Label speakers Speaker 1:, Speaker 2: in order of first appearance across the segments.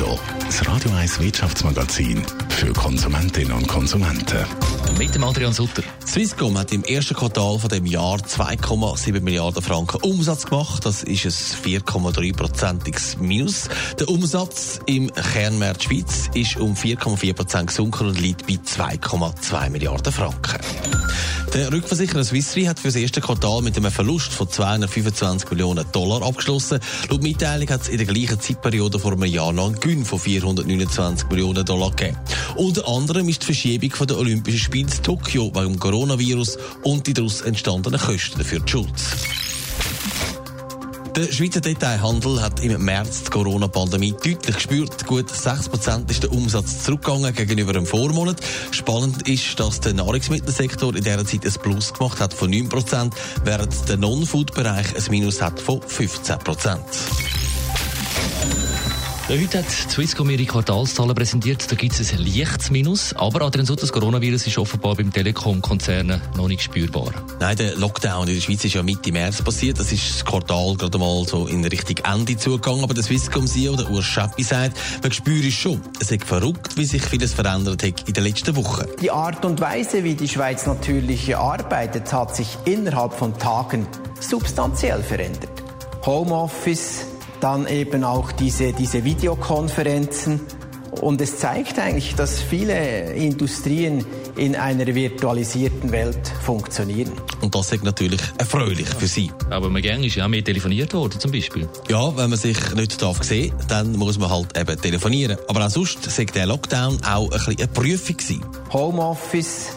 Speaker 1: Netto, das Radio 1 Wirtschaftsmagazin für Konsumentinnen und Konsumenten.
Speaker 2: Mit dem Adrian Sutter.
Speaker 3: Swisscom hat im ersten Quartal von dem Jahr 2,7 Milliarden Franken Umsatz gemacht. Das ist ein 4,3-prozentiges Minus. Der Umsatz im Kernmarkt Schweiz ist um 4,4 Prozent gesunken und liegt bei 2,2 Milliarden Franken. Der Rückversicherer Swiss Re hat für das erste Quartal mit einem Verlust von 225 Millionen Dollar abgeschlossen. Laut Mitteilung hat es in der gleichen Zeitperiode vor einem Jahr noch einen Gewinn von 429 Millionen Dollar gegeben. Unter anderem ist die Verschiebung von der Olympischen Spiele in Tokio wegen Coronavirus und die daraus entstandenen Kosten für die Schuld. Der Schweizer Detailhandel hat im März die Corona-Pandemie deutlich gespürt. Gut 6% ist der Umsatz zurückgegangen gegenüber dem Vormonat. Spannend ist, dass der Nahrungsmittelsektor in dieser Zeit ein Plus gemacht hat von 9%, während der Non-Food-Bereich ein Minus hat von 15%.
Speaker 2: Ja, heute hat Swisscom ihre Quartalszahlen präsentiert. Da gibt es ein leichtes Minus. Aber Adrian Sutter, das Coronavirus ist offenbar beim Telekom-Konzern noch nicht spürbar.
Speaker 3: Nein, der Lockdown in der Schweiz ist ja Mitte März passiert. Das ist das Quartal gerade mal so in Richtung Ende zugegangen. Aber der Swisscom-CEO, der Urs Schappi, sagt, man spürt es schon. Es ist verrückt, wie sich vieles verändert hat in den letzten Wochen.
Speaker 4: Die Art und Weise, wie die Schweiz natürlich arbeitet, hat sich innerhalb von Tagen substanziell verändert. Homeoffice, dann eben auch diese, diese Videokonferenzen. Und es zeigt eigentlich, dass viele Industrien in einer virtualisierten Welt funktionieren.
Speaker 3: Und das ist natürlich erfreulich für Sie.
Speaker 2: Aber man gern ist ja auch mehr telefoniert worden, zum Beispiel.
Speaker 3: Ja, wenn man sich nicht darf sehen dann muss man halt eben telefonieren. Aber auch sonst sagt der Lockdown auch ein bisschen eine Prüfung sein.
Speaker 4: Homeoffice,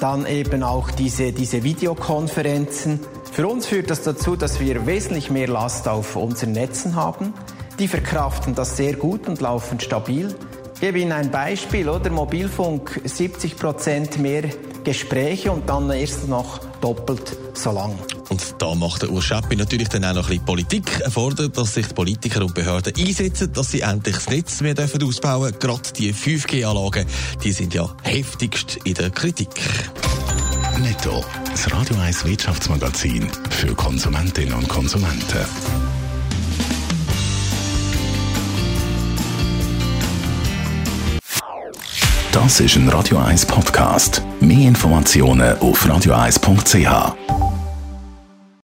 Speaker 4: dann eben auch diese, diese Videokonferenzen. Für uns führt das dazu, dass wir wesentlich mehr Last auf unseren Netzen haben. Die verkraften das sehr gut und laufen stabil. Ich gebe Ihnen ein Beispiel, oder? Mobilfunk 70 Prozent mehr Gespräche und dann erst noch doppelt so lang.
Speaker 3: Und da macht der Urs Schappi natürlich dann auch noch ein bisschen Politik. Er fordert, dass sich die Politiker und Behörden einsetzen, dass sie endlich das Netz mehr dürfen ausbauen dürfen. Gerade die 5G-Anlagen, die sind ja heftigst in der Kritik.
Speaker 1: Netto, das Radio 1 Wirtschaftsmagazin für Konsumentinnen und Konsumenten. Das ist ein Radio 1 Podcast. Mehr Informationen auf radio1.ch.